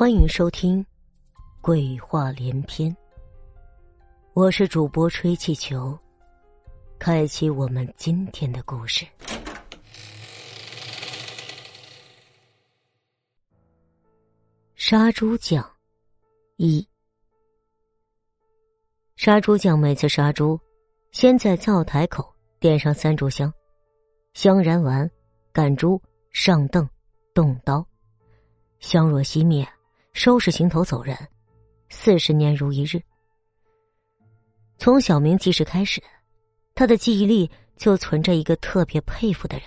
欢迎收听《鬼话连篇》，我是主播吹气球，开启我们今天的故事。杀猪匠一，杀猪匠每次杀猪，先在灶台口点上三炷香，香燃完，赶猪上凳，动刀，香若熄灭。收拾行头走人，四十年如一日。从小明记事开始，他的记忆里就存着一个特别佩服的人，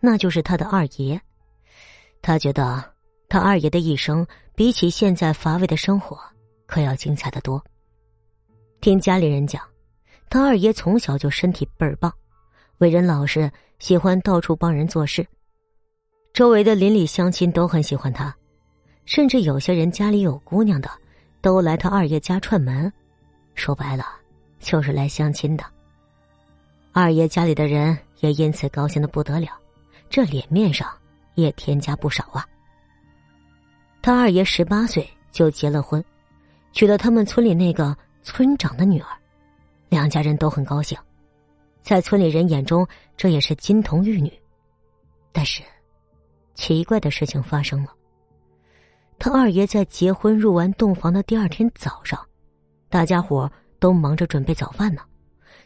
那就是他的二爷。他觉得他二爷的一生比起现在乏味的生活，可要精彩的多。听家里人讲，他二爷从小就身体倍儿棒，为人老实，喜欢到处帮人做事，周围的邻里乡亲都很喜欢他。甚至有些人家里有姑娘的，都来他二爷家串门，说白了就是来相亲的。二爷家里的人也因此高兴的不得了，这脸面上也添加不少啊。他二爷十八岁就结了婚，娶了他们村里那个村长的女儿，两家人都很高兴，在村里人眼中这也是金童玉女。但是，奇怪的事情发生了。他二爷在结婚入完洞房的第二天早上，大家伙都忙着准备早饭呢，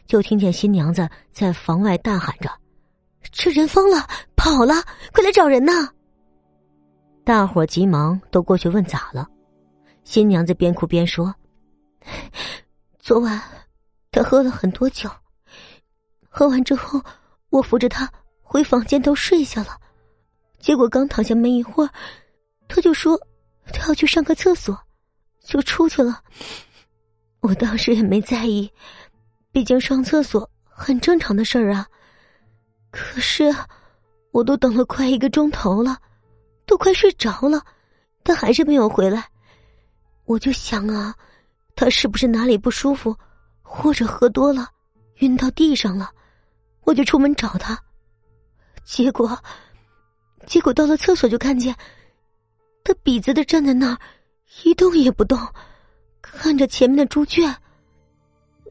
就听见新娘子在房外大喊着：“这人疯了，跑了，快来找人呐！”大伙急忙都过去问咋了。新娘子边哭边说：“ 昨晚他喝了很多酒，喝完之后，我扶着他回房间都睡下了，结果刚躺下没一会儿，他就说。”他要去上个厕所，就出去了。我当时也没在意，毕竟上厕所很正常的事儿啊。可是，我都等了快一个钟头了，都快睡着了，他还是没有回来。我就想啊，他是不是哪里不舒服，或者喝多了，晕到地上了？我就出门找他，结果，结果到了厕所就看见。他笔直的站在那儿，一动也不动，看着前面的猪圈。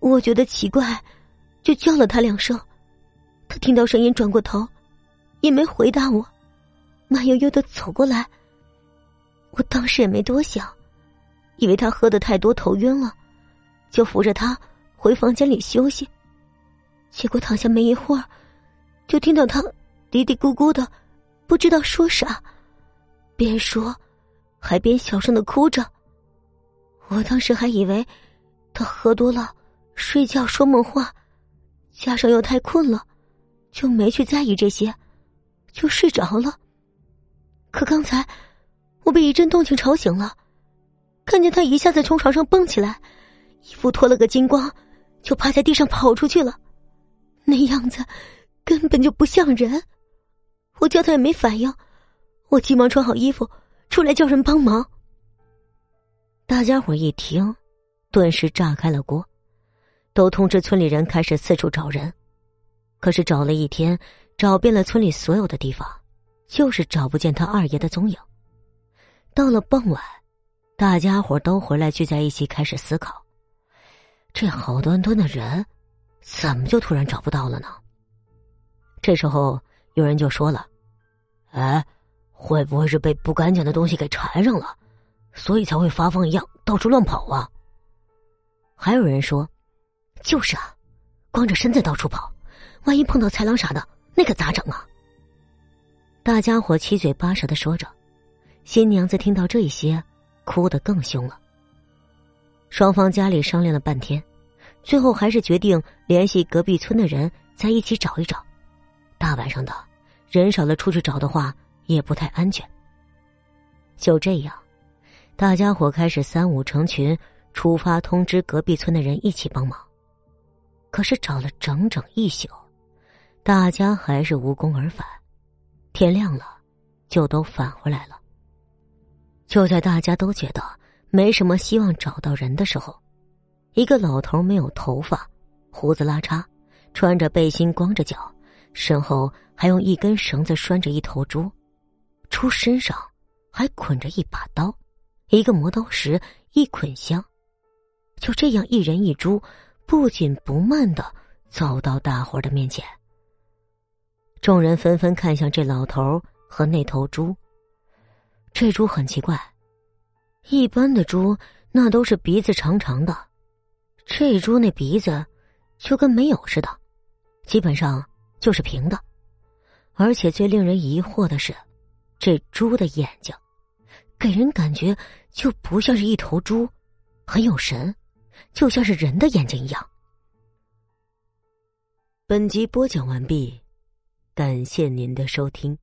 我觉得奇怪，就叫了他两声。他听到声音转过头，也没回答我，慢悠悠的走过来。我当时也没多想，以为他喝的太多头晕了，就扶着他回房间里休息。结果躺下没一会儿，就听到他嘀嘀咕咕的，不知道说啥。边说，还边小声的哭着。我当时还以为他喝多了，睡觉说梦话，加上又太困了，就没去在意这些，就睡着了。可刚才我被一阵动静吵醒了，看见他一下子从床上蹦起来，衣服脱了个精光，就趴在地上跑出去了，那样子根本就不像人。我叫他也没反应。我急忙穿好衣服，出来叫人帮忙。大家伙一听，顿时炸开了锅，都通知村里人开始四处找人。可是找了一天，找遍了村里所有的地方，就是找不见他二爷的踪影。到了傍晚，大家伙都回来聚在一起，开始思考：这好端端的人，怎么就突然找不到了呢？这时候，有人就说了：“哎。”会不会是被不干净的东西给缠上了，所以才会发疯一样到处乱跑啊？还有人说，就是啊，光着身子到处跑，万一碰到豺狼啥的，那可咋整啊？大家伙七嘴八舌的说着，新娘子听到这些，哭得更凶了。双方家里商量了半天，最后还是决定联系隔壁村的人在一起找一找。大晚上的，人少了出去找的话。也不太安全。就这样，大家伙开始三五成群出发，通知隔壁村的人一起帮忙。可是找了整整一宿，大家还是无功而返。天亮了，就都返回来了。就在大家都觉得没什么希望找到人的时候，一个老头没有头发，胡子拉碴，穿着背心，光着脚，身后还用一根绳子拴着一头猪。猪身上还捆着一把刀，一个磨刀石，一捆香，就这样一人一猪，不紧不慢的走到大伙的面前。众人纷纷看向这老头和那头猪。这猪很奇怪，一般的猪那都是鼻子长长的，这猪那鼻子就跟没有似的，基本上就是平的。而且最令人疑惑的是，这猪的眼睛，给人感觉就不像是一头猪，很有神，就像是人的眼睛一样。本集播讲完毕，感谢您的收听。